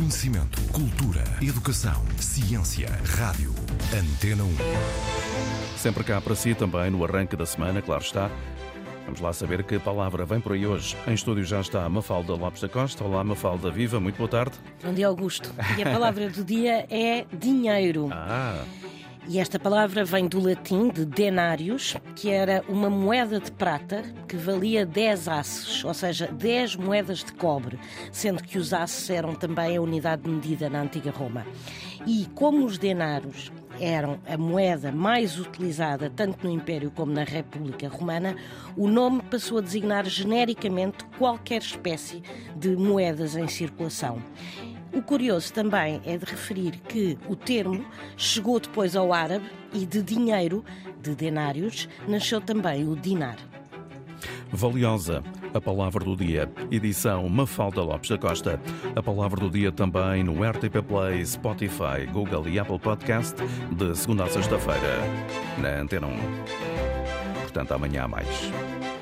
Conhecimento, cultura, educação, ciência, rádio. Antena 1. Sempre cá para si também no arranque da semana, claro está. Vamos lá saber que palavra vem por aí hoje. Em estúdio já está a Mafalda Lopes da Costa. Olá, Mafalda Viva, muito boa tarde. Bom dia, Augusto. E a palavra do dia é dinheiro. Ah, E esta palavra vem do latim de denários, que era uma moeda de prata que valia 10 assos, ou seja, 10 moedas de cobre, sendo que os assos eram também a unidade de medida na antiga Roma. E como os denários eram a moeda mais utilizada tanto no Império como na República Romana, o nome passou a designar genericamente qualquer espécie de moedas em circulação. O curioso também é de referir que o termo chegou depois ao árabe e de dinheiro, de denários, nasceu também o dinar. valiosa. A palavra do dia. Edição Mafalda Lopes da Costa. A palavra do dia também no RTP Play, Spotify, Google e Apple Podcast, de segunda a sexta-feira, na Antena 1. Portanto, amanhã há mais.